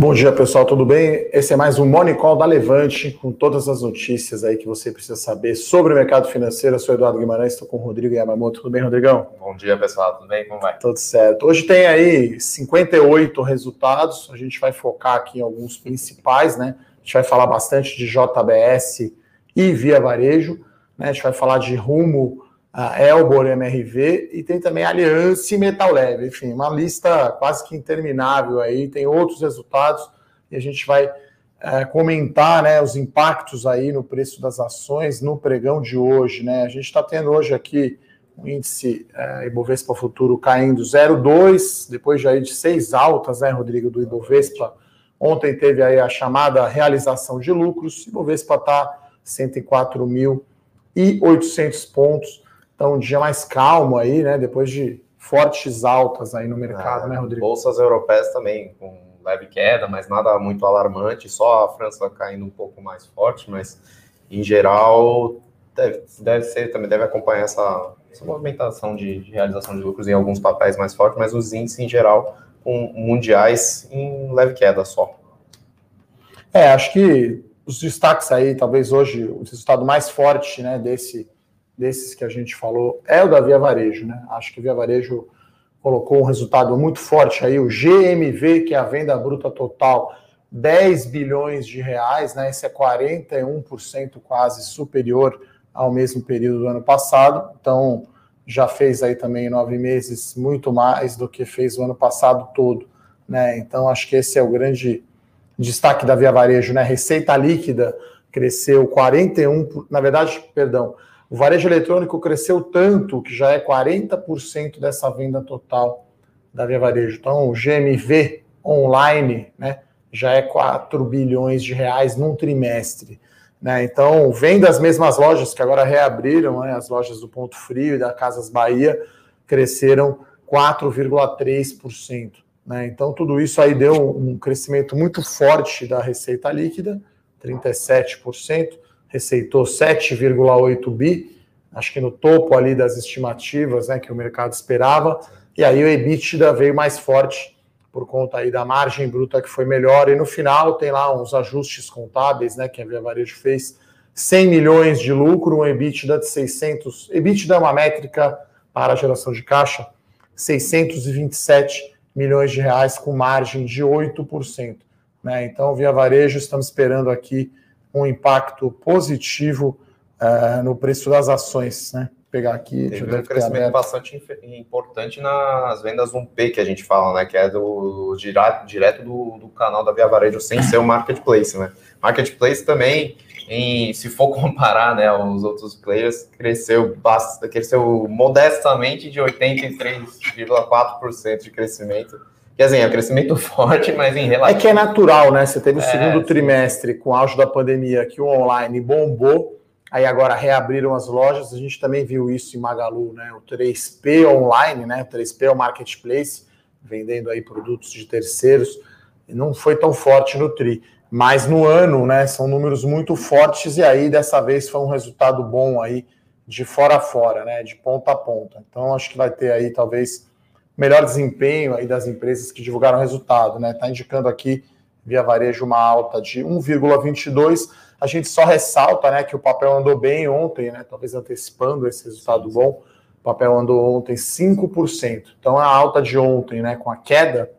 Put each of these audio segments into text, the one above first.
Bom dia, pessoal, tudo bem? Esse é mais um Morning Call da Levante, com todas as notícias aí que você precisa saber sobre o mercado financeiro. Eu sou Eduardo Guimarães, estou com o Rodrigo Yamamoto. Tudo bem, Rodrigão? Bom dia, pessoal, tudo bem? Como vai? Tudo certo. Hoje tem aí 58 resultados, a gente vai focar aqui em alguns principais, né? A gente vai falar bastante de JBS e Via Varejo, né? A gente vai falar de Rumo, a Elbor MRV e tem também Aliança e Metal Leve. Enfim, uma lista quase que interminável aí, tem outros resultados e a gente vai é, comentar né, os impactos aí no preço das ações no pregão de hoje. Né? A gente está tendo hoje aqui o um índice é, Ibovespa Futuro caindo 0,2, depois já de seis altas, né, Rodrigo, do Ibovespa. Ontem teve aí a chamada realização de lucros, Ibovespa está 104.800 pontos então, um dia mais calmo aí, né? Depois de fortes altas aí no mercado, né, Rodrigo? Bolsas europeias também com leve queda, mas nada muito alarmante. Só a França caindo um pouco mais forte, mas em geral deve, deve ser também deve acompanhar essa, essa movimentação de, de, realização de lucros em alguns papéis mais fortes, mas os índices em geral com mundiais em leve queda só. É, acho que os destaques aí, talvez hoje o resultado mais forte, né, desse desses que a gente falou é o da Via Varejo, né? Acho que Via Varejo colocou um resultado muito forte aí, o GMV, que é a venda bruta total, 10 bilhões de reais, né? Esse é 41% quase superior ao mesmo período do ano passado. Então, já fez aí também nove meses muito mais do que fez o ano passado todo, né? Então, acho que esse é o grande destaque da Via Varejo, né? Receita líquida cresceu 41, na verdade, perdão, o varejo eletrônico cresceu tanto que já é 40% dessa venda total da Via Varejo. Então, o GMV online né, já é 4 bilhões de reais num trimestre. Né? Então, vem das mesmas lojas que agora reabriram, né, as lojas do Ponto Frio e da Casas Bahia, cresceram 4,3%. Né? Então, tudo isso aí deu um crescimento muito forte da receita líquida, 37% receitou 7,8 bi, acho que no topo ali das estimativas né, que o mercado esperava, e aí o EBITDA veio mais forte por conta aí da margem bruta que foi melhor, e no final tem lá uns ajustes contábeis né, que a Via Varejo fez, 100 milhões de lucro, um EBITDA de 600, EBITDA é uma métrica para geração de caixa, 627 milhões de reais com margem de 8%. Né? Então, Via Varejo, estamos esperando aqui um impacto positivo uh, no preço das ações, né? Pegar aqui. Teve um crescimento bastante importante nas vendas 1P que a gente fala, né? Que é do direto, direto do, do canal da Via Varejo sem ser o marketplace, né? Marketplace também, em, se for comparar, né, os outros players, cresceu bastante, cresceu modestamente de 83,4% de crescimento Quer dizer, é um crescimento forte, mas em relação. É que é natural, né? Você teve o é, segundo trimestre com o auge da pandemia que o online bombou, aí agora reabriram as lojas. A gente também viu isso em Magalu, né? O 3P online, né? O 3P é o marketplace, vendendo aí produtos de terceiros. Não foi tão forte no TRI. Mas no ano, né? São números muito fortes, e aí dessa vez foi um resultado bom aí de fora a fora, né? De ponta a ponta. Então acho que vai ter aí talvez melhor desempenho aí das empresas que divulgaram resultado, né? Está indicando aqui via varejo uma alta de 1,22. A gente só ressalta, né, que o papel andou bem ontem, né? Talvez antecipando esse resultado bom. O papel andou ontem 5%. Então a alta de ontem, né, com a queda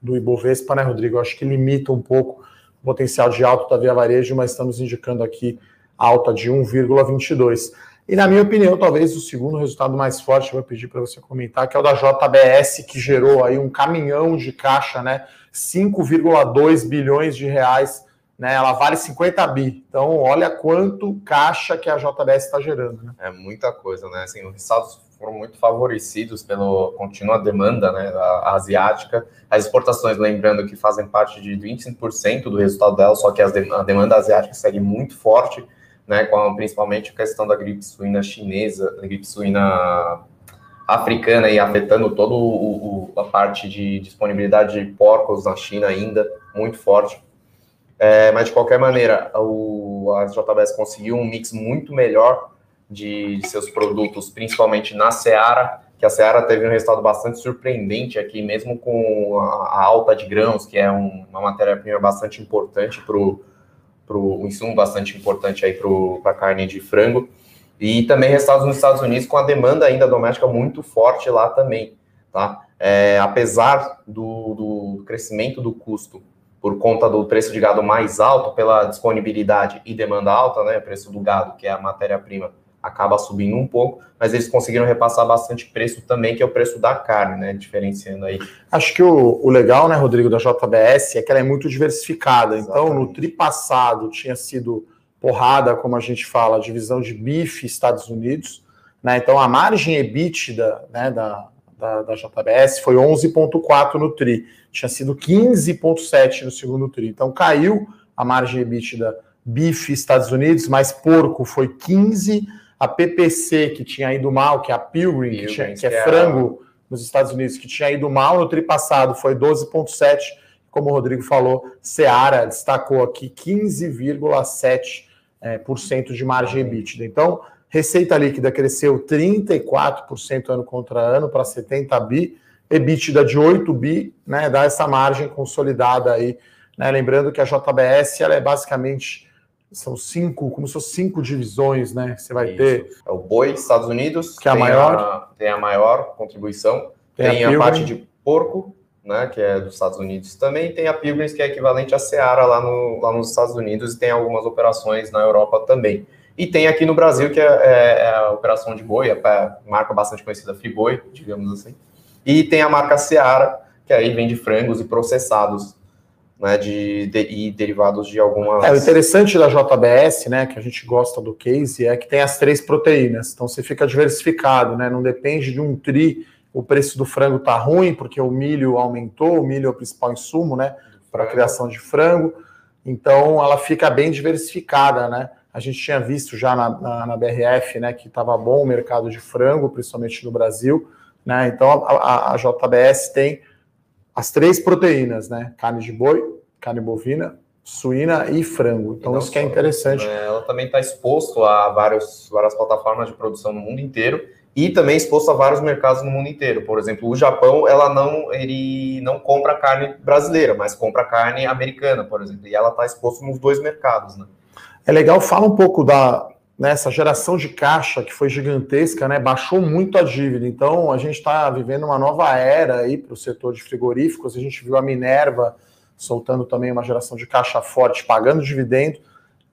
do Ibovespa, né, Rodrigo, eu acho que limita um pouco o potencial de alta da Via Varejo, mas estamos indicando aqui alta de 1,22. E na minha opinião, talvez o segundo resultado mais forte, eu vou pedir para você comentar, que é o da JBS, que gerou aí um caminhão de caixa, né? 5,2 bilhões de reais, né? Ela vale 50 bi. Então, olha quanto caixa que a JBS está gerando, né? É muita coisa, né? Assim, os resultados foram muito favorecidos pela contínua demanda, né, da asiática. As exportações, lembrando que fazem parte de 25% do resultado dela, só que a demanda asiática segue muito forte né, com principalmente a questão da gripe suína chinesa, da gripe suína africana e afetando toda a parte de disponibilidade de porcos na China ainda muito forte. É, mas de qualquer maneira, o, a JBS conseguiu um mix muito melhor de, de seus produtos, principalmente na Seara que a Seara teve um resultado bastante surpreendente aqui, mesmo com a, a alta de grãos, que é um, uma matéria-prima bastante importante para o um insumo bastante importante aí para a carne de frango. E também resultados nos Estados Unidos com a demanda ainda doméstica muito forte lá também, tá? É, apesar do, do crescimento do custo por conta do preço de gado mais alto, pela disponibilidade e demanda alta, né? O preço do gado, que é a matéria-prima acaba subindo um pouco, mas eles conseguiram repassar bastante preço também, que é o preço da carne, né? Diferenciando aí. Acho que o, o legal, né, Rodrigo, da JBS é que ela é muito diversificada. Exatamente. Então, no tri passado tinha sido porrada, como a gente fala, divisão de bife Estados Unidos, né? Então a margem EBITDA né, da, da, da JBS foi 11,4 no TRI, tinha sido 15,7 no segundo TRI. Então caiu a margem EBITDA bife Estados Unidos, mas porco foi 15 a PPC, que tinha ido mal, que é a Pilgrim, Pilgrim que, tinha, que, é, é frango nos Estados Unidos, que tinha ido mal no tri passado, foi 12,7. Como o Rodrigo falou, Seara destacou aqui 15,7% é, por cento de margem EBITDA. Então, receita líquida cresceu 34% ano contra ano para 70 bi, EBITDA de 8 bi, né, dá essa margem consolidada aí. Né, lembrando que a JBS ela é basicamente são cinco, como se fossem cinco divisões, né? Você vai Isso. ter. É o boi, Estados Unidos, que é a maior. A, tem a maior contribuição. Tem, tem a, a parte de porco, né? Que é dos Estados Unidos também. Tem a Pilgrims, que é equivalente à Seara lá, no, lá nos Estados Unidos, e tem algumas operações na Europa também. E tem aqui no Brasil, que é, é, é a operação de boi, a marca bastante conhecida Friboi, digamos assim. E tem a marca Seara, que aí vende frangos e processados né, de, de, e derivados de algumas. É, o interessante da JBS, né, que a gente gosta do case, é que tem as três proteínas, então você fica diversificado, né, não depende de um tri, o preço do frango tá ruim, porque o milho aumentou, o milho é o principal insumo, né, para a criação de frango, então ela fica bem diversificada, né. A gente tinha visto já na, na, na BRF, né, que estava bom o mercado de frango, principalmente no Brasil, né, então a, a, a JBS tem as três proteínas, né? Carne de boi, carne bovina, suína e frango. Então, e isso que é interessante. É, ela também está exposto a vários, várias plataformas de produção no mundo inteiro e também exposto a vários mercados no mundo inteiro. Por exemplo, o Japão, ela não, ele não compra carne brasileira, mas compra carne americana, por exemplo. E ela está exposta nos dois mercados, né? É legal, fala um pouco da, nessa geração de caixa que foi gigantesca, né, baixou muito a dívida. Então, a gente está vivendo uma nova era aí para o setor de frigoríficos. A gente viu a Minerva soltando também uma geração de caixa forte, pagando dividendo.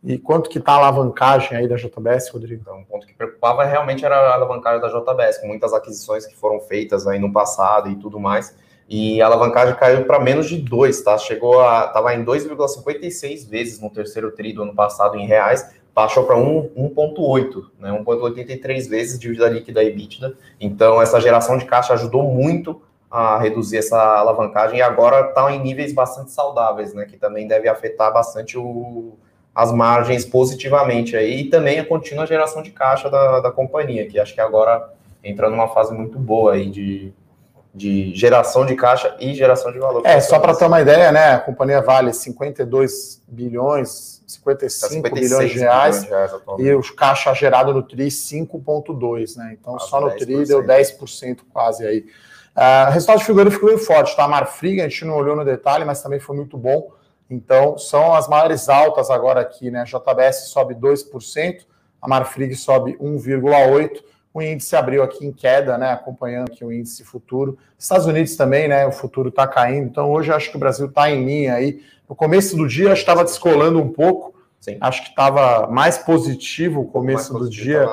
E quanto que está a alavancagem aí da JBS, Rodrigo? Então, um ponto que preocupava realmente era a alavancagem da JBS, com muitas aquisições que foram feitas aí no passado e tudo mais. E a alavancagem caiu para menos de 2, tá? Chegou a. estava em 2,56 vezes no terceiro tri do ano passado em reais, baixou para 1,8, né, 1,83 vezes dívida líquida e EBITDA. Então, essa geração de caixa ajudou muito a reduzir essa alavancagem e agora está em níveis bastante saudáveis, né, que também deve afetar bastante o, as margens positivamente aí e também a contínua geração de caixa da, da companhia, que acho que agora entra numa fase muito boa aí de, de geração de caixa e geração de valor. É, só para ter uma ideia, né, a companhia vale 52 bilhões 55 tá bilhões de reais, de reais e os caixa gerado no TRI 5,2, né? Então, só no TRI deu 10% quase aí. Uh, resultado de frigorífico veio forte, tá? A Marfrig, a gente não olhou no detalhe, mas também foi muito bom. Então, são as maiores altas agora aqui, né? A JBS sobe 2%, a Marfrig sobe 1,8%. O índice abriu aqui em queda, né? Acompanhando aqui o índice futuro. Estados Unidos também, né? O futuro está caindo. Então, hoje acho que o Brasil está em linha aí no começo do dia, estava descolando um pouco. Sim. Acho que estava mais positivo o começo do dia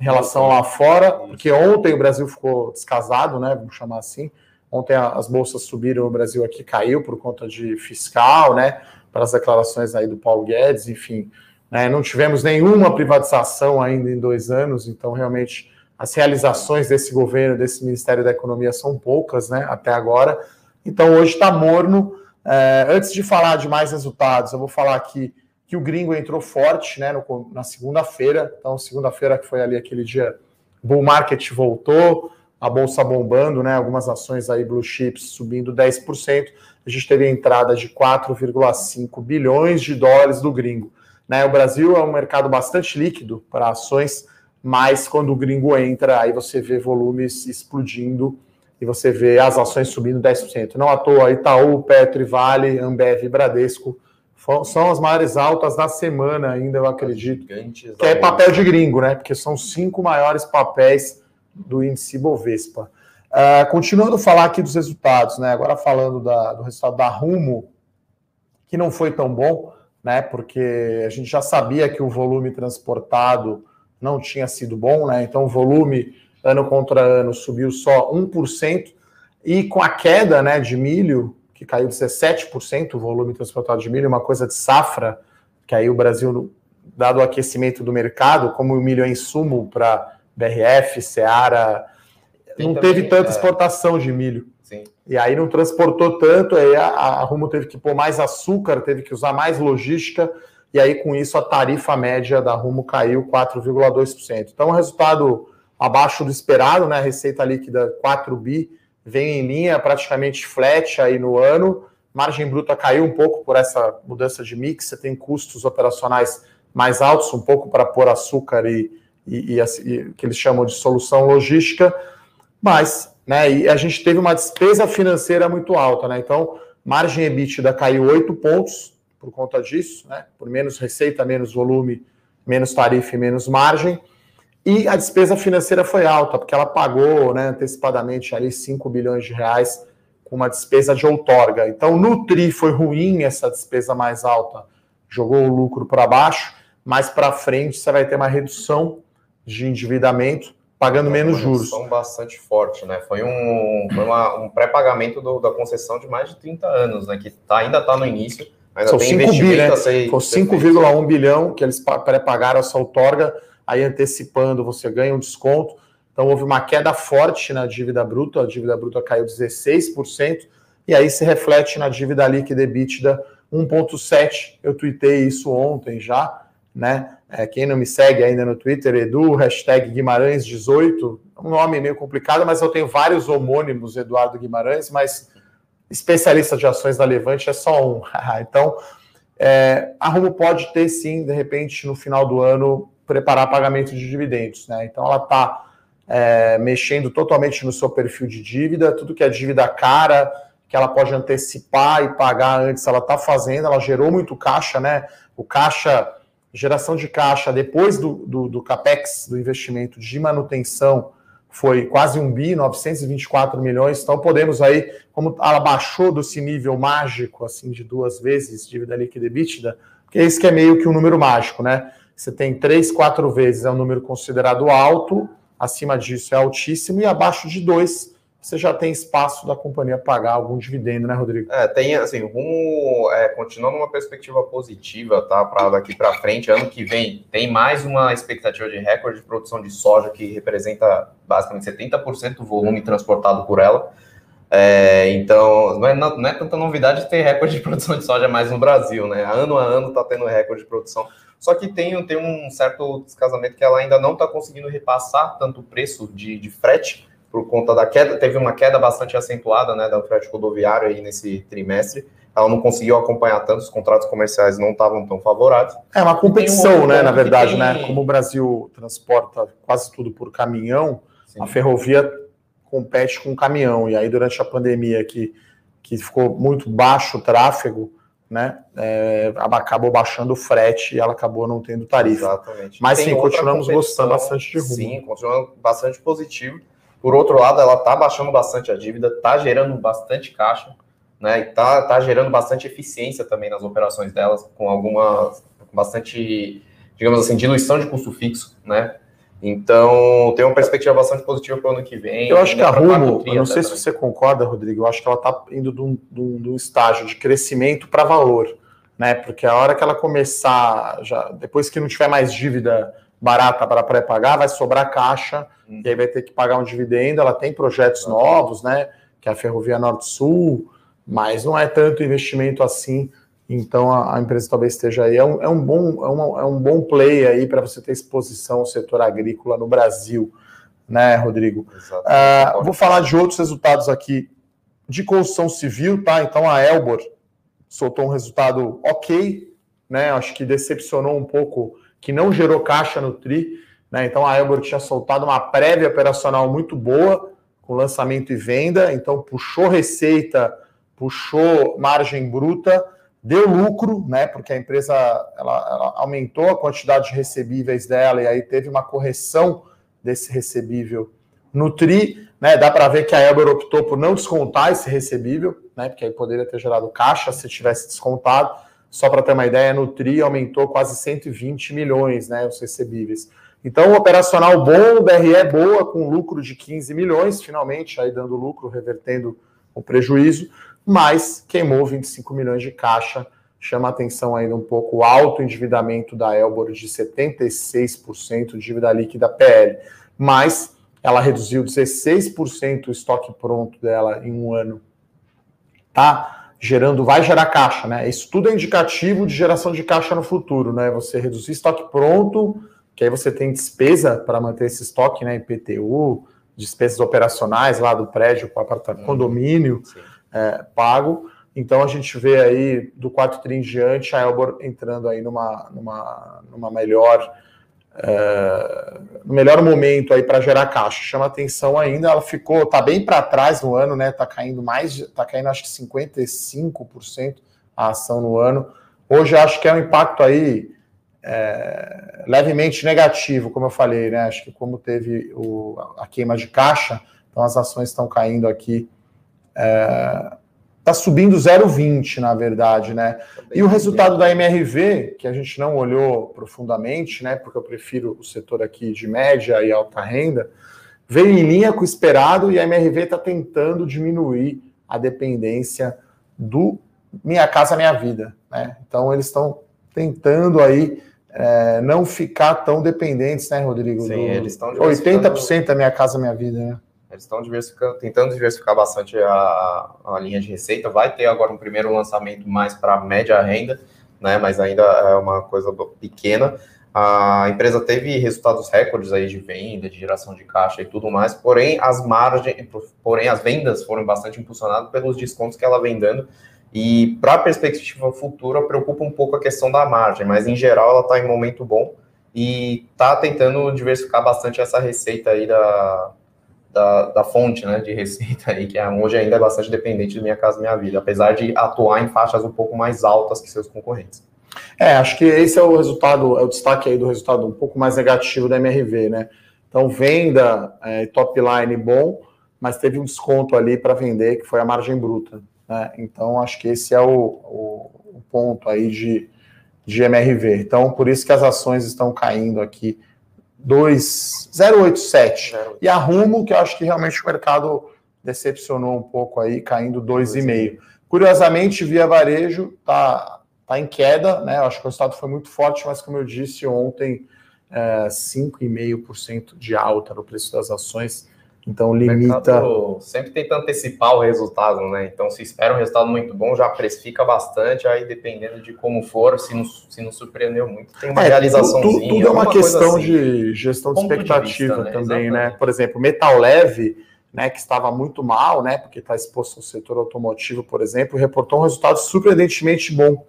em relação lá fora, porque ontem o Brasil ficou descasado, né? Vamos chamar assim. Ontem as bolsas subiram, o Brasil aqui caiu por conta de fiscal, né? Para as declarações aí do Paulo Guedes, enfim. Né, não tivemos nenhuma privatização ainda em dois anos, então realmente as realizações desse governo, desse Ministério da Economia são poucas, né? Até agora. Então hoje está morno é, antes de falar de mais resultados, eu vou falar aqui que o gringo entrou forte né, no, na segunda-feira. Então, segunda-feira que foi ali aquele dia, bull market voltou, a bolsa bombando, né, algumas ações aí, blue chips, subindo 10%. A gente teve a entrada de 4,5 bilhões de dólares do gringo. Né, o Brasil é um mercado bastante líquido para ações mas quando o gringo entra, aí você vê volumes explodindo e você vê as ações subindo 10%. Não à toa, Itaú, Petro, Vale, Ambev e Bradesco são as maiores altas da semana ainda, eu acredito. Que é papel de gringo, né? Porque são cinco maiores papéis do índice Bovespa. Uh, continuando a falar aqui dos resultados, né? Agora falando da, do resultado da Rumo, que não foi tão bom, né? Porque a gente já sabia que o volume transportado não tinha sido bom, né? Então o volume ano contra ano subiu só 1%, e com a queda né, de milho, que caiu 17% o volume transportado de milho, uma coisa de safra, que aí o Brasil, dado o aquecimento do mercado, como o milho é insumo para BRF, Seara, Tem não também, teve tanta é... exportação de milho. Sim. E aí não transportou tanto, aí a, a Rumo teve que pôr mais açúcar, teve que usar mais logística, e aí com isso a tarifa média da Rumo caiu 4,2%. Então, o resultado abaixo do esperado, né? A receita líquida 4 bi vem em linha praticamente flat aí no ano. Margem bruta caiu um pouco por essa mudança de mix. Você tem custos operacionais mais altos, um pouco para pôr açúcar e, e, e, e que eles chamam de solução logística, mas né, e a gente teve uma despesa financeira muito alta, né? Então, margem EBITDA caiu 8 pontos por conta disso, né? Por menos receita, menos volume, menos tarifa e menos margem. E a despesa financeira foi alta, porque ela pagou né, antecipadamente ali 5 bilhões de reais com uma despesa de outorga. Então, no TRI foi ruim essa despesa mais alta, jogou o lucro para baixo, mas para frente você vai ter uma redução de endividamento, pagando uma menos juros. Uma bastante forte, né? Foi um, foi uma, um pré-pagamento da concessão de mais de 30 anos, né? Que tá, ainda está no início. Ainda São 5 bi, né? Foi 5,1 bilhão que eles pré-pagaram essa outorga aí antecipando você ganha um desconto. Então houve uma queda forte na dívida bruta, a dívida bruta caiu 16%, e aí se reflete na dívida líquida EBITDA 1,7%. Eu tuitei isso ontem já, né? É, quem não me segue ainda no Twitter, Edu, hashtag Guimarães18, um nome meio complicado, mas eu tenho vários homônimos Eduardo Guimarães, mas especialista de ações da Levante é só um. então, é, a Rumo pode ter sim, de repente, no final do ano, preparar pagamento de dividendos. Né? Então ela está é, mexendo totalmente no seu perfil de dívida, tudo que é dívida cara, que ela pode antecipar e pagar antes, ela está fazendo, ela gerou muito caixa, né? O caixa, geração de caixa depois do, do, do CAPEX, do investimento de manutenção, foi quase um bi, 924 milhões. Então podemos aí, como ela baixou desse nível mágico, assim, de duas vezes dívida líquida e que esse que é meio que um número mágico, né? Você tem três, quatro vezes é um número considerado alto, acima disso é altíssimo, e abaixo de dois você já tem espaço da companhia pagar algum dividendo, né, Rodrigo? É, tem assim, rumo é, continuando uma perspectiva positiva, tá? Para daqui para frente, ano que vem, tem mais uma expectativa de recorde de produção de soja que representa basicamente 70% do volume transportado por ela. É, então, não é, não é tanta novidade ter recorde de produção de soja mais no Brasil, né? Ano a ano está tendo recorde de produção. Só que tem, tem um certo descasamento que ela ainda não está conseguindo repassar tanto o preço de, de frete por conta da queda. Teve uma queda bastante acentuada né, da frete rodoviário aí nesse trimestre. Ela não conseguiu acompanhar tanto, os contratos comerciais não estavam tão favoráveis. É uma competição, um né? Na verdade, tem... né? Como o Brasil transporta quase tudo por caminhão, Sim. a ferrovia compete com o caminhão. E aí, durante a pandemia, que, que ficou muito baixo o tráfego, né? É, acabou baixando o frete e ela acabou não tendo tarifa. Exatamente. Mas sim, continuamos gostando bastante de rumo. Sim, continuando bastante positivo. Por outro lado, ela está baixando bastante a dívida, está gerando bastante caixa, né? E está tá gerando bastante eficiência também nas operações delas, com alguma bastante, digamos assim, diluição de custo fixo, né? Então, tem uma perspectiva bastante positiva para o ano que vem. Eu acho que a Rumo, eu não sei se você concorda, Rodrigo, eu acho que ela está indo de um, de um, estágio de crescimento para valor, né? Porque a hora que ela começar, já depois que não tiver mais dívida barata para pré-pagar, vai sobrar caixa, hum. e aí vai ter que pagar um dividendo. Ela tem projetos novos, né? Que é a Ferrovia Norte-Sul, mas não é tanto investimento assim então a, a, empresa talvez esteja aí. É um, é um, bom, é, uma, é um bom play aí para você ter exposição ao setor agrícola no Brasil, né, Rodrigo? Uh, vou falar de outros resultados aqui de construção civil, tá? Então a Elbor soltou um resultado ok, né? Acho que decepcionou um pouco, que não gerou caixa no TRI, Né? Então a Elbor tinha soltado uma prévia operacional muito boa, com lançamento e venda, então puxou receita, puxou margem bruta, deu lucro, né? Porque a empresa ela, ela aumentou a quantidade de recebíveis dela e aí teve uma correção desse recebível no TRI, né? Dá para ver que a Elber optou por não descontar esse recebível, né? Porque aí poderia ter gerado caixa se tivesse descontado. Só para ter uma ideia, no TRI aumentou quase 120 milhões, né? Os recebíveis. Então, operacional bom, DRE boa, com lucro de 15 milhões, finalmente, aí dando lucro, revertendo o prejuízo, mas queimou 25 milhões de caixa. Chama atenção ainda um pouco o alto endividamento da Elbor de 76% de dívida líquida PL. Mas ela reduziu 16% o estoque pronto dela em um ano. Tá gerando, vai gerar caixa, né? Isso tudo é indicativo de geração de caixa no futuro, né? Você reduzir estoque pronto que aí você tem despesa para manter esse estoque, né, IPTU, despesas operacionais lá do prédio, apartamento, condomínio é, pago. Então a gente vê aí do 4 tri em diante a Elbor entrando aí numa, numa, numa melhor é, no melhor momento aí para gerar caixa. Chama atenção ainda, ela ficou, tá bem para trás no ano, né? Tá caindo mais, tá caindo acho que 55% a ação no ano. Hoje acho que é um impacto aí é, levemente negativo, como eu falei, né? Acho que como teve o, a queima de caixa, então as ações estão caindo aqui. Está é, subindo 0,20, na verdade, né? E o resultado da MRV, que a gente não olhou profundamente, né? Porque eu prefiro o setor aqui de média e alta renda, veio em linha com o esperado e a MRV está tentando diminuir a dependência do Minha Casa Minha Vida, né? Então eles estão tentando aí é, não ficar tão dependentes, né, Rodrigo? Sim, do... eles estão 80% da minha casa, minha vida, né? Eles estão diversificando, tentando diversificar bastante a, a linha de receita. Vai ter agora um primeiro lançamento mais para média renda, né? Mas ainda é uma coisa pequena. A empresa teve resultados recordes aí de venda, de geração de caixa e tudo mais, porém as margens, porém as vendas foram bastante impulsionadas pelos descontos que ela vem dando e para a perspectiva futura, preocupa um pouco a questão da margem, mas em geral ela está em momento bom e está tentando diversificar bastante essa receita aí da, da, fonte né, de receita aí, que é, hoje ainda é bastante dependente de Minha Casa Minha Vida, apesar de atuar em faixas um pouco mais altas que seus concorrentes. É, acho que esse é o resultado, é o destaque aí do resultado um pouco mais negativo da MRV, né? Então, venda é, top line bom, mas teve um desconto ali para vender, que foi a margem bruta. Né? Então, acho que esse é o, o, o, ponto aí de, de MRV. Então, por isso que as ações estão caindo aqui 2,087. E a Rumo, que eu acho que realmente o mercado decepcionou um pouco aí, caindo 2,5. Curiosamente, Via Varejo está tá em queda, né? Eu acho que o resultado foi muito forte, mas como eu disse ontem, é, 5,5% de alta no preço das ações. Então limita. sempre tenta antecipar o resultado, né? Então, se espera um resultado muito bom, já precifica bastante, aí dependendo de como for, se não, se não surpreendeu muito, tem uma é, realização. Tudo, tudo, é uma questão assim, de gestão de expectativa de vista, né? também, né? Por exemplo, metal leve, né, que estava muito mal, né? Porque está exposto ao setor automotivo, por exemplo, reportou um resultado surpreendentemente bom.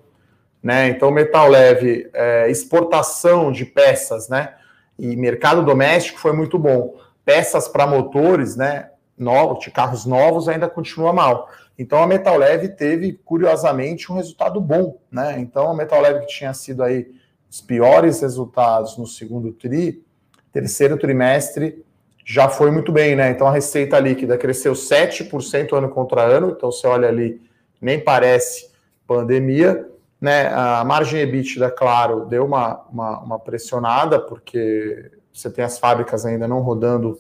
Né? Então, metal leve, é, exportação de peças, né? E mercado doméstico foi muito bom peças para motores, né, novos, de carros novos, ainda continua mal. Então a Metal Leve teve, curiosamente, um resultado bom, né? Então a Metal Leve que tinha sido aí os piores resultados no segundo tri, terceiro trimestre já foi muito bem, né? Então a receita líquida cresceu 7% ano contra ano, então você olha ali, nem parece pandemia, né? A margem EBITDA, claro, deu uma, uma, uma pressionada, porque você tem as fábricas ainda não rodando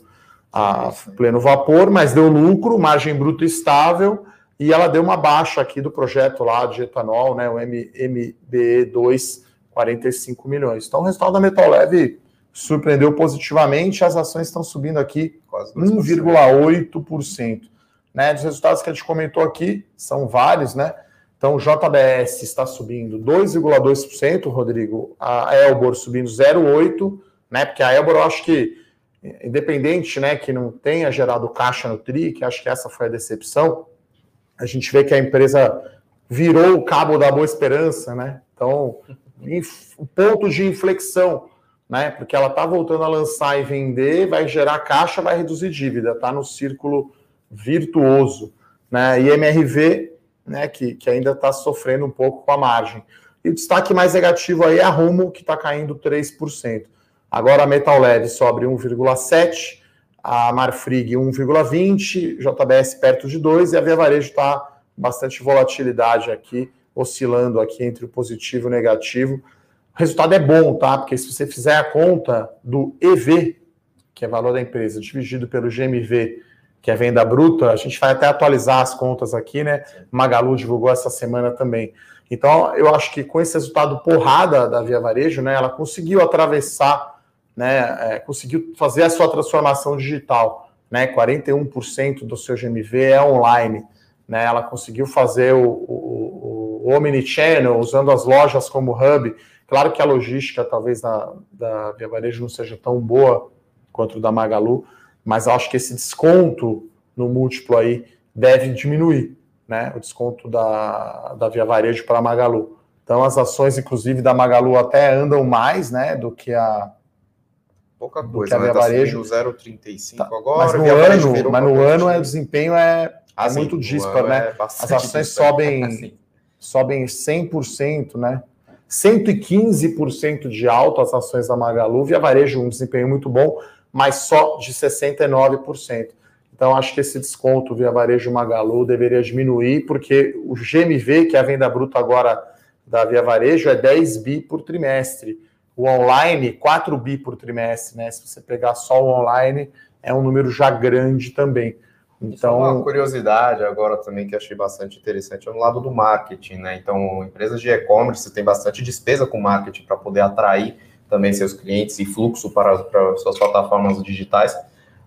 a pleno vapor, mas deu lucro, margem bruta estável, e ela deu uma baixa aqui do projeto lá de etanol, né, o MBE2, 45 milhões. Então o resultado da Metal Leve surpreendeu positivamente, as ações estão subindo aqui 1,8%. Né, dos resultados que a gente comentou aqui, são vários, né? Então, o JBS está subindo 2,2%, Rodrigo, a Elbor subindo 0,8%, né? Porque a Elbor, eu acho que, independente, né, que não tenha gerado caixa no TRI, que acho que essa foi a decepção, a gente vê que a empresa virou o cabo da boa esperança, né? Então, ponto de inflexão né? Porque ela está voltando a lançar e vender, vai gerar caixa, vai reduzir dívida, está no círculo virtuoso, né? E MRV, né, que, que ainda está sofrendo um pouco com a margem. E o destaque mais negativo aí é a Rumo, que está caindo 3%. Agora a Metal Leve sobe 1,7%, a Marfrig 1,20%, JBS perto de 2% e a Via Varejo está bastante volatilidade aqui, oscilando aqui entre o positivo e o negativo. O resultado é bom, tá? Porque se você fizer a conta do EV, que é valor da empresa, dividido pelo GMV, que é venda bruta, a gente vai até atualizar as contas aqui, né? Magalu divulgou essa semana também. Então, eu acho que com esse resultado porrada da Via Varejo, né, ela conseguiu atravessar, né, é, conseguiu fazer a sua transformação digital, né, 41% do seu GMV é online, né, ela conseguiu fazer o, o, o Omnichannel, usando as lojas como hub, claro que a logística talvez da, da Via Varejo não seja tão boa quanto da Magalu, mas acho que esse desconto no múltiplo aí deve diminuir, né? O desconto da, da Via Varejo para a Magalu. Então as ações, inclusive, da Magalu até andam mais, né, do que a pouca coisa, né? Tá Varejo 0,35 tá. agora. Mas no ano, mas no ano é, o desempenho é, ah, é muito disparo, né? É as ações sobem assim. sobem 100%, né? 115% de alta as ações da Magalu, Via Varejo um desempenho muito bom, mas só de 69%. Então, acho que esse desconto via varejo Magalu deveria diminuir, porque o GMV, que é a venda bruta agora da Via Varejo, é 10 bi por trimestre. O online, 4 bi por trimestre, né? Se você pegar só o online, é um número já grande também. Então, uma curiosidade agora também que achei bastante interessante é no lado do marketing, né? Então, empresas de e-commerce têm bastante despesa com marketing para poder atrair também seus clientes e fluxo para, para suas plataformas digitais.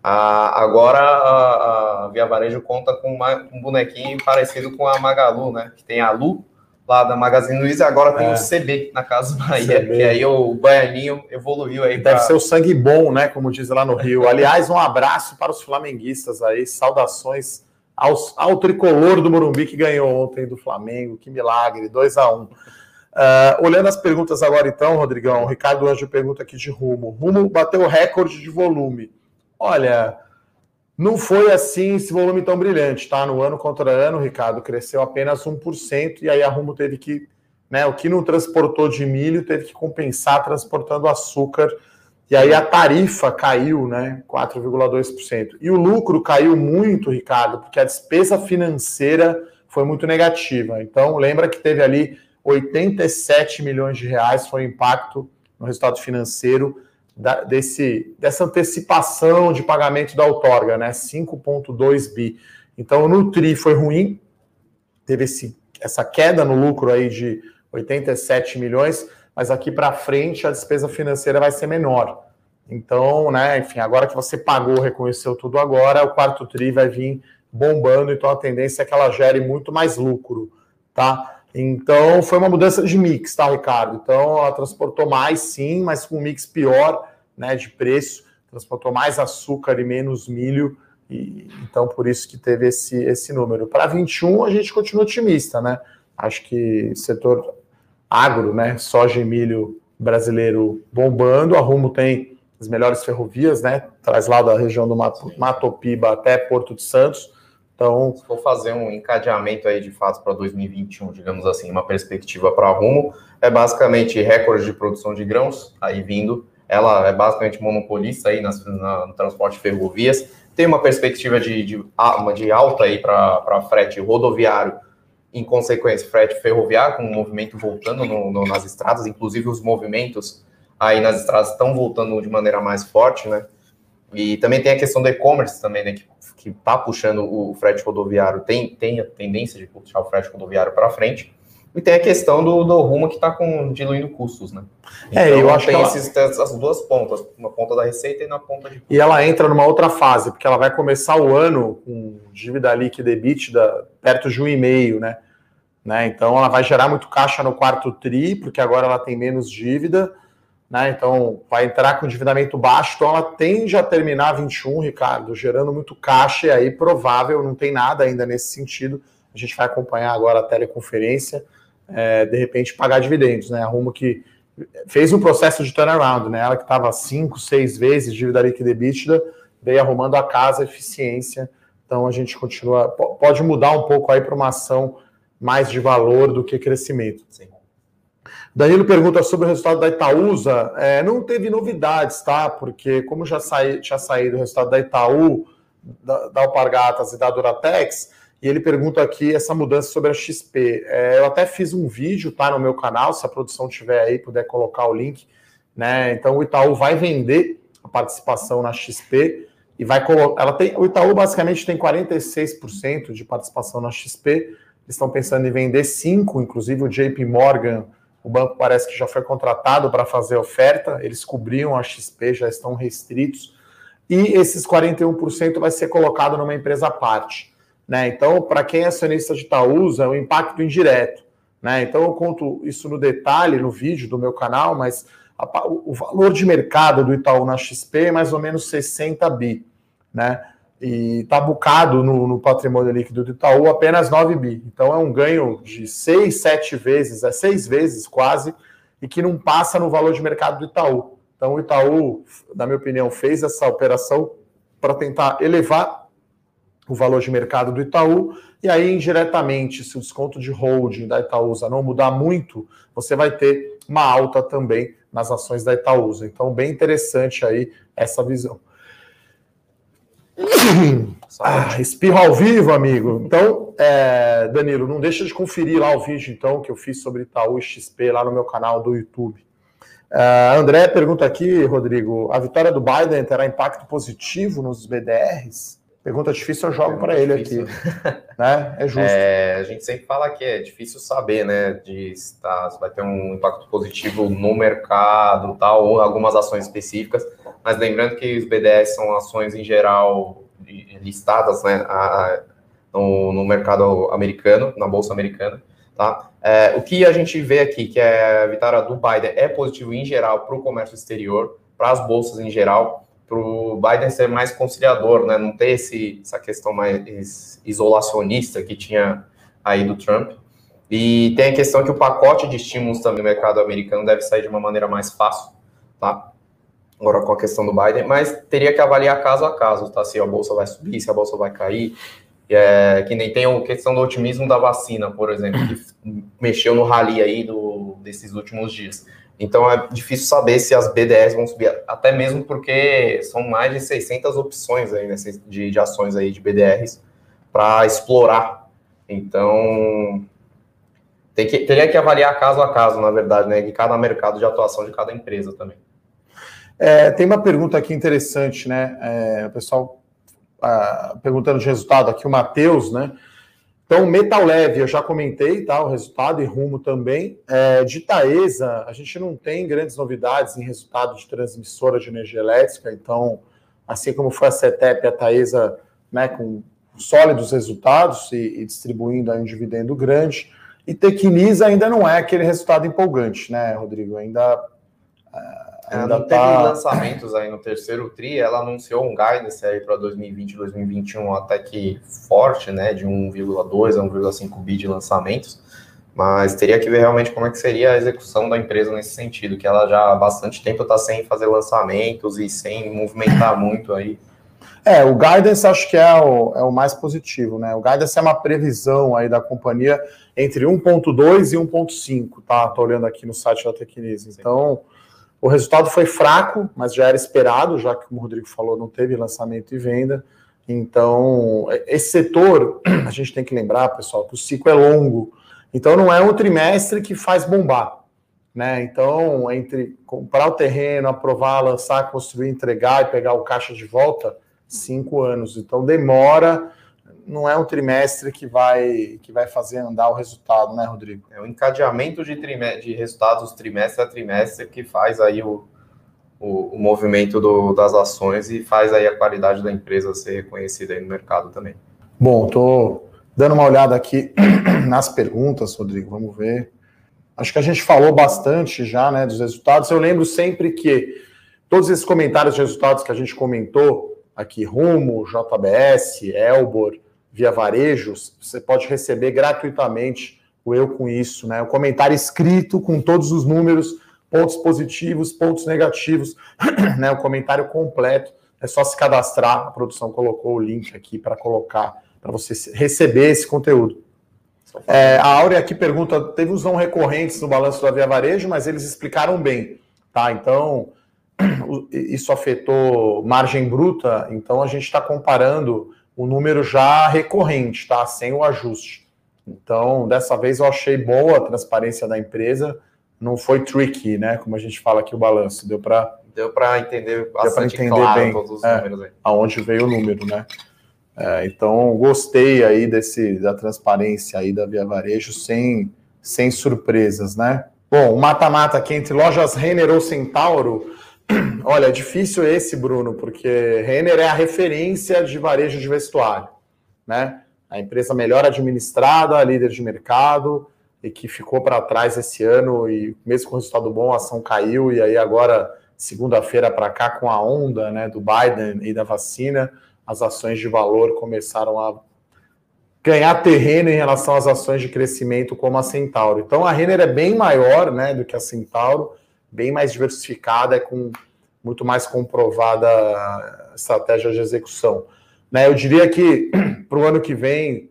Ah, agora a, a, Via Varejo conta com uma, um bonequinho parecido com a Magalu, né? Que tem a Lu lá da Magazine Luiza agora tem é. o CB na Casa Bahia, CB. que aí o Baianinho evoluiu aí. Deve pra... ser o sangue bom, né? Como diz lá no Rio. Aliás, um abraço para os flamenguistas aí, saudações aos, ao tricolor do Morumbi que ganhou ontem do Flamengo. Que milagre, 2 a 1 um. Uh, olhando as perguntas agora, então, Rodrigão, o Ricardo Anjo pergunta aqui de Rumo. Rumo bateu o recorde de volume. Olha, não foi assim esse volume tão brilhante, tá? No ano contra ano, Ricardo, cresceu apenas 1%, e aí a Rumo teve que, né? O que não transportou de milho teve que compensar transportando açúcar, e aí a tarifa caiu, né? 4,2%. E o lucro caiu muito, Ricardo, porque a despesa financeira foi muito negativa. Então, lembra que teve ali 87 milhões de reais foi o impacto no resultado financeiro da, desse, dessa antecipação de pagamento da outorga, né? 5,2 bi. Então, o Nutri foi ruim, teve esse, essa queda no lucro aí de 87 milhões, mas aqui para frente a despesa financeira vai ser menor. Então, né, enfim, agora que você pagou, reconheceu tudo agora, o quarto TRI vai vir bombando, então a tendência é que ela gere muito mais lucro, tá? Então, foi uma mudança de mix, tá, Ricardo? Então, ela transportou mais, sim, mas com um mix pior, né, de preço, transportou mais açúcar e menos milho, e então por isso que teve esse, esse número. Para 21, a gente continua otimista, né? Acho que setor agro, né, soja e milho brasileiro bombando, a Rumo tem as melhores ferrovias, né? Traz lá da região do Matopiba até Porto de Santos. Então, se for fazer um encadeamento aí de fato para 2021, digamos assim, uma perspectiva para Rumo, é basicamente recorde de produção de grãos aí vindo. Ela é basicamente monopolista aí nas, na, no transporte de ferrovias. Tem uma perspectiva de, de, de alta aí para frete rodoviário, em consequência, frete ferroviário, com o movimento voltando no, no, nas estradas, inclusive os movimentos aí nas estradas estão voltando de maneira mais forte, né? E também tem a questão do e-commerce também, né? Que que está puxando o frete rodoviário tem, tem a tendência de puxar o frete rodoviário para frente. E tem a questão do, do rumo que está diluindo custos, né? Então, é, eu então, acho tem que ela... esses, essas duas pontas, uma ponta da receita e na ponta de. E ela entra numa outra fase, porque ela vai começar o ano com dívida líquida EBITDA perto de um e meio, né? né? Então ela vai gerar muito caixa no quarto tri, porque agora ela tem menos dívida né? Então vai entrar com endividamento baixo, então ela tende a terminar 21, Ricardo, gerando muito caixa, e aí provável, não tem nada ainda nesse sentido. A gente vai acompanhar agora a teleconferência, é, de repente pagar dividendos, né? Arrumo que fez um processo de turnaround, né? Ela que estava cinco, seis vezes dívida líquida EBITDA, veio arrumando a casa, eficiência. Então a gente continua, pode mudar um pouco aí para uma ação mais de valor do que crescimento. Sim. Danilo pergunta sobre o resultado da Itaúsa. É, não teve novidades, tá? Porque como já saí, tinha saído o resultado da Itaú, da, da Alpargatas e da Duratex, e ele pergunta aqui essa mudança sobre a XP. É, eu até fiz um vídeo, tá, no meu canal, se a produção tiver aí, puder colocar o link, né? Então o Itaú vai vender a participação na XP e vai colocar. Ela tem, o Itaú basicamente tem 46% de participação na XP. Eles estão pensando em vender 5, inclusive o JP Morgan o banco parece que já foi contratado para fazer oferta, eles cobriam a XP, já estão restritos, e esses 41% vai ser colocado numa empresa à parte. Né? Então, para quem é acionista de Itaúsa, é um impacto indireto. Né? Então, eu conto isso no detalhe no vídeo do meu canal, mas a, o valor de mercado do Itaú na XP é mais ou menos 60 bi. Né? E está bucado no, no, patrimônio líquido do Itaú apenas 9 bi. Então é um ganho de 6, 7 vezes, é 6 vezes quase, e que não passa no valor de mercado do Itaú. Então o Itaú, na minha opinião, fez essa operação para tentar elevar o valor de mercado do Itaú, e aí indiretamente, se o desconto de holding da Itaúsa não mudar muito, você vai ter uma alta também nas ações da Itaúsa. Então, bem interessante aí essa visão. Ah, espirro ao vivo, amigo. Então, é, Danilo, não deixa de conferir lá o vídeo então que eu fiz sobre Itaú XP lá no meu canal do YouTube. Uh, André pergunta aqui, Rodrigo, a vitória do Biden terá impacto positivo nos BDRs? Pergunta difícil, eu jogo para ele difícil. aqui. né? É justo. É, a gente sempre fala que é difícil saber, né, de se, tá, se vai ter um impacto positivo no mercado, tal, ou algumas ações específicas. Mas lembrando que os BDS são ações em geral listadas, né, a, no, no, mercado americano, na bolsa americana. Tá? É, o que a gente vê aqui, que é a vitória do Biden, é positivo em geral para o comércio exterior, para as bolsas em geral para o Biden ser mais conciliador, né? Não ter esse, essa questão mais isolacionista que tinha aí do Trump. E tem a questão que o pacote de estímulos também no mercado americano deve sair de uma maneira mais fácil, tá? Agora com a questão do Biden, mas teria que avaliar caso a caso, tá? Se a bolsa vai subir, se a bolsa vai cair. É, que nem tem a questão do otimismo da vacina, por exemplo, que mexeu no rally aí do, desses últimos dias. Então é difícil saber se as BDRs vão subir, até mesmo porque são mais de 600 opções aí, né, de, de ações aí de BDRs para explorar. Então tem que, teria que avaliar caso a caso, na verdade, né, de cada mercado de atuação de cada empresa também. É, tem uma pergunta aqui interessante, né? É, o pessoal ah, perguntando de resultado aqui, o Matheus, né? Então, metal leve, eu já comentei, tá? O resultado e rumo também. É, de Taesa, a gente não tem grandes novidades em resultado de transmissora de energia elétrica, então, assim como foi a CETEP, a Taesa, né, com sólidos resultados e, e distribuindo um dividendo grande. E Tecnisa ainda não é aquele resultado empolgante, né, Rodrigo? Ainda. É, ela não teve tá... lançamentos aí no terceiro TRI, ela anunciou um guidance aí para 2020 2021 até que forte, né, de 1,2 a 1,5 bi de lançamentos, mas teria que ver realmente como é que seria a execução da empresa nesse sentido, que ela já há bastante tempo está sem fazer lançamentos e sem movimentar muito aí. É, o guidance acho que é o, é o mais positivo, né? O guidance é uma previsão aí da companhia entre 1.2 e 1.5, tá? Tô olhando aqui no site da Tecnise. Então, Sim o resultado foi fraco, mas já era esperado, já que, como o Rodrigo falou, não teve lançamento e venda. Então, esse setor, a gente tem que lembrar, pessoal, que o ciclo é longo. Então, não é um trimestre que faz bombar. Né? Então, entre comprar o terreno, aprovar, lançar, construir, entregar e pegar o caixa de volta, cinco anos. Então, demora não é um trimestre que vai que vai fazer andar o resultado, né, Rodrigo? É o encadeamento de, de resultados trimestre a trimestre que faz aí o, o, o movimento do, das ações e faz aí a qualidade da empresa ser reconhecida aí no mercado também. Bom, tô dando uma olhada aqui nas perguntas, Rodrigo, vamos ver. Acho que a gente falou bastante já, né, dos resultados. Eu lembro sempre que todos esses comentários de resultados que a gente comentou aqui, Rumo, JBS, Elbor, via varejos, você pode receber gratuitamente o Eu Com Isso, né? O comentário escrito com todos os números pontos positivos, pontos negativos, né? O comentário completo. É só se cadastrar. A produção colocou o link aqui para colocar, para você receber esse conteúdo. É, a Áurea aqui pergunta: teve uns não recorrentes no balanço da Via Varejo, mas eles explicaram bem, tá? Então, isso afetou margem bruta, então a gente está comparando o número já recorrente, tá? Sem o ajuste. Então, dessa vez eu achei boa a transparência da empresa, não foi tricky, né? Como a gente fala aqui o balanço, deu para deu para entender bastante entender claro bem, todos os é, números aí. Aonde veio o número, né? É, então, gostei aí desse da transparência aí da Via Varejo sem sem surpresas, né? Bom, o mata-mata aqui entre lojas Renner ou Centauro, Olha, é difícil esse, Bruno, porque Renner é a referência de varejo de vestuário, né? A empresa melhor administrada, líder de mercado, e que ficou para trás esse ano, e mesmo com resultado bom, a ação caiu, e aí agora, segunda-feira para cá, com a onda né, do Biden e da vacina, as ações de valor começaram a ganhar terreno em relação às ações de crescimento como a Centauro. Então a Renner é bem maior né, do que a Centauro, bem mais diversificada, com muito mais comprovada estratégia de execução. Né, eu diria que para o ano que vem,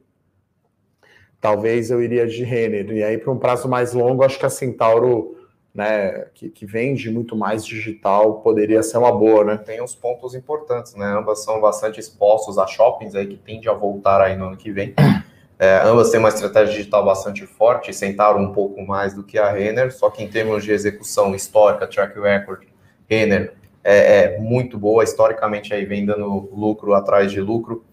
talvez eu iria de Renner. E aí, para um prazo mais longo, acho que a Centauro, né, que, que, vende muito mais digital, poderia ser uma boa, né? Tem uns pontos importantes, né? Ambas são bastante expostos a shoppings aí que tende a voltar aí no ano que vem. É, ambas têm uma estratégia digital bastante forte, sentaram um pouco mais do que a Renner, só que em termos de execução histórica, track record, Renner é, é muito boa, historicamente aí vem dando lucro atrás de lucro.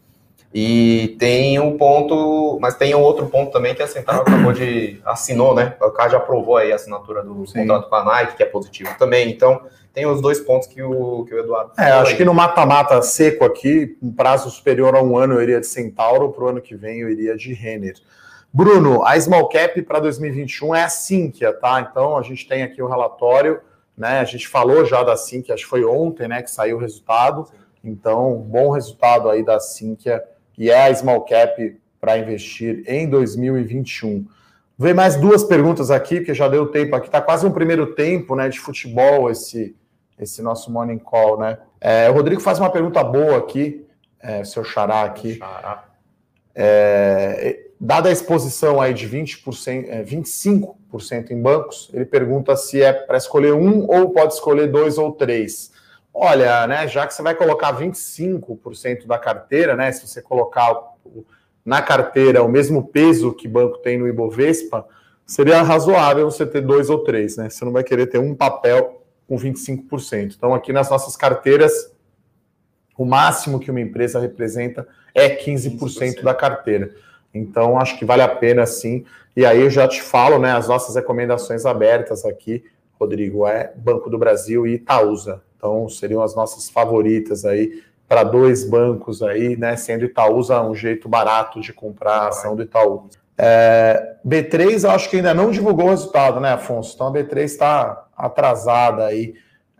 E tem um ponto, mas tem um outro ponto também que a Central acabou de assinou, né? O cara já aprovou aí a assinatura do Sim. contrato com a Nike, que é positivo também. Então, tem os dois pontos que o, que o Eduardo. É, acho aí. que no mata-mata seco aqui, um prazo superior a um ano, eu iria de Centauro, para o ano que vem eu iria de Renner. Bruno, a small cap para 2021 é a Sinqia, tá? Então a gente tem aqui o relatório, né? A gente falou já da Sinqia, acho que foi ontem, né, que saiu o resultado. Então, bom resultado aí da Sinqia que é a small cap para investir em 2021. Vem mais duas perguntas aqui, porque já deu tempo aqui. Está quase um primeiro tempo né, de futebol esse, esse nosso morning call, né? É, o Rodrigo faz uma pergunta boa aqui, é, seu xará aqui. Xará. É, dada a exposição aí de 20%, é, 25% em bancos, ele pergunta se é para escolher um ou pode escolher dois ou três. Olha, né, já que você vai colocar 25% da carteira, né, se você colocar na carteira o mesmo peso que banco tem no Ibovespa, seria razoável você ter dois ou três, né? Você não vai querer ter um papel com 25%. Então, aqui nas nossas carteiras, o máximo que uma empresa representa é 15%, 15%. da carteira. Então, acho que vale a pena sim. E aí eu já te falo, né? As nossas recomendações abertas aqui, Rodrigo, é Banco do Brasil e Itaúsa. Então, seriam as nossas favoritas aí para dois bancos aí, né? Sendo Itaúsa um jeito barato de comprar a ação do Itaú. É, B3, eu acho que ainda não divulgou o resultado, né, Afonso? Então a B3 está atrasada aí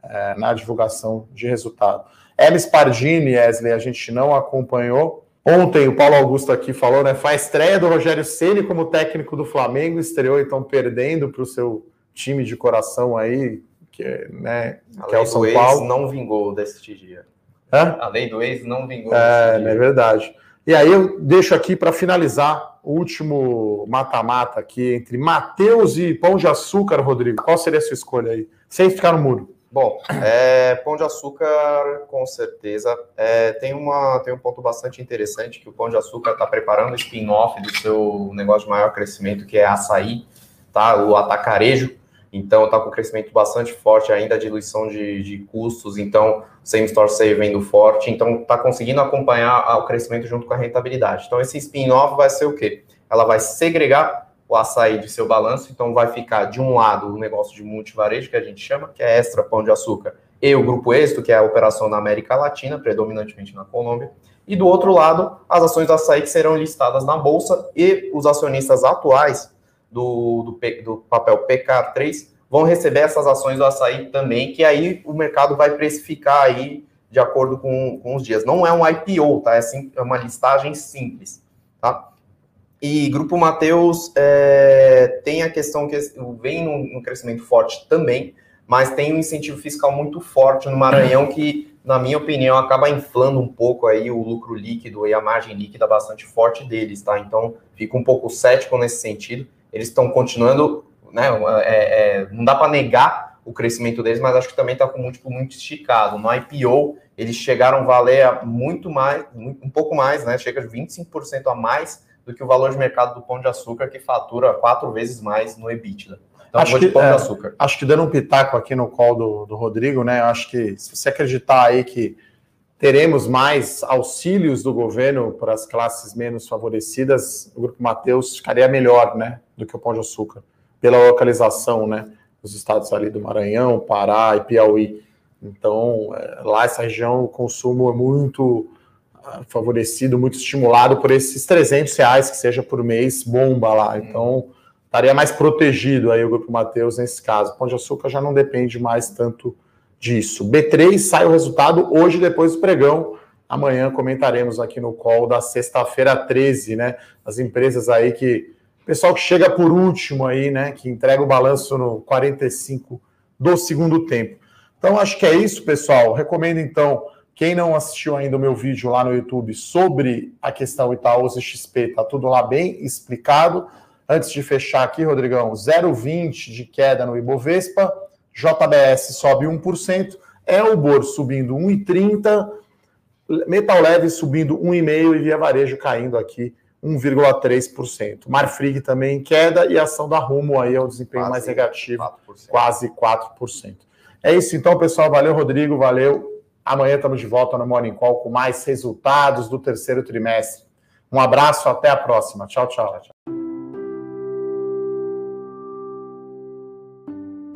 é, na divulgação de resultado. Elis Pardini, Wesley, a gente não acompanhou. Ontem o Paulo Augusto aqui falou, né? Faz estreia do Rogério Ceni como técnico do Flamengo, estreou então perdendo para o seu time de coração aí, que, né, que é o São Paulo. não vingou deste dia. Hã? A lei do ex não vingou. É, é verdade. E aí eu deixo aqui para finalizar o último mata-mata aqui entre Mateus e Pão de Açúcar, Rodrigo. Qual seria a sua escolha aí? Sem ficar no muro. Bom, é, Pão de Açúcar, com certeza. É, tem, uma, tem um ponto bastante interessante que o Pão de Açúcar está preparando o spin-off do seu negócio de maior crescimento, que é açaí, tá? o atacarejo. Então, está com crescimento bastante forte ainda, diluição de, de custos. Então, same store sale vendo forte. Então, está conseguindo acompanhar o crescimento junto com a rentabilidade. Então, esse spin-off vai ser o quê? Ela vai segregar o açaí de seu balanço. Então, vai ficar de um lado o negócio de multivarejo, que a gente chama, que é extra pão de açúcar, e o grupo êxito, que é a operação na América Latina, predominantemente na Colômbia. E do outro lado, as ações do açaí que serão listadas na bolsa e os acionistas atuais do, do, do papel PK3 vão receber essas ações do açaí também, que aí o mercado vai precificar aí de acordo com, com os dias. Não é um IPO, tá? É, sim, é uma listagem simples, tá? E Grupo Mateus é, tem a questão que vem num, num crescimento forte também, mas tem um incentivo fiscal muito forte no Maranhão que, na minha opinião, acaba inflando um pouco aí o lucro líquido e a margem líquida bastante forte deles, tá? Então, fico um pouco cético nesse sentido. Eles estão continuando, né? É, é, não dá para negar o crescimento deles, mas acho que também está com um múltiplo muito esticado. No IPO, eles chegaram a valer muito mais, um pouco mais, né? Chega de 25% a mais do que o valor de mercado do pão de açúcar, que fatura quatro vezes mais no EBITDA. Então, acho, que, é, acho que dando um pitaco aqui no call do, do Rodrigo, né? Acho que se você acreditar aí que teremos mais auxílios do governo para as classes menos favorecidas, o Grupo Mateus ficaria melhor, né? Do que o Pão de Açúcar, pela localização, né? Os estados ali do Maranhão, Pará e Piauí. Então, é, lá essa região o consumo é muito ah, favorecido, muito estimulado por esses 300 reais que seja por mês bomba lá. Então, estaria mais protegido aí o Grupo Mateus nesse caso. Pão de Açúcar já não depende mais tanto disso. B3 sai o resultado hoje depois do pregão. Amanhã comentaremos aqui no call da sexta-feira 13, né? As empresas aí que. Pessoal que chega por último aí, né? Que entrega o balanço no 45 do segundo tempo. Então, acho que é isso, pessoal. Recomendo, então, quem não assistiu ainda o meu vídeo lá no YouTube sobre a questão Itaúsa XP, tá tudo lá bem explicado. Antes de fechar aqui, Rodrigão, 0,20 de queda no Ibovespa, JBS sobe 1%, Elbor subindo 1,30%, Metal Leve subindo 1,5% e Via Varejo caindo aqui 1,3%. Marfrig também em queda e a ação da Rumo aí é o desempenho quase mais negativo, 4%. quase 4%. É isso então, pessoal. Valeu, Rodrigo. Valeu. Amanhã estamos de volta no Morning Call com mais resultados do terceiro trimestre. Um abraço, até a próxima. Tchau, tchau.